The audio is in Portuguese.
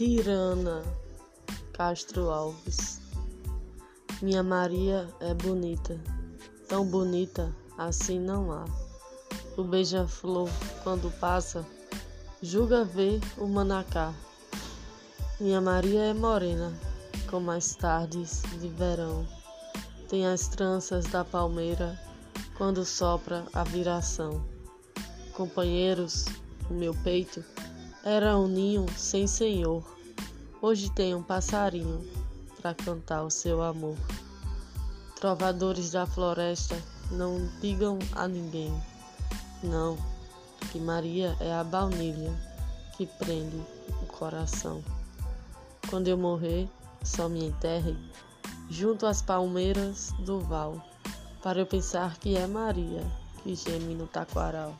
Tirana Castro Alves. Minha Maria é bonita, tão bonita assim não há. O beija-flor, quando passa, julga ver o manacá. Minha Maria é morena, como as tardes de verão. Tem as tranças da palmeira quando sopra a viração. Companheiros, o meu peito era um ninho sem senhor. Hoje tem um passarinho para cantar o seu amor. Trovadores da floresta, não digam a ninguém, não, que Maria é a baunilha que prende o coração. Quando eu morrer, só me enterre junto às palmeiras do val, para eu pensar que é Maria que geme no taquaral.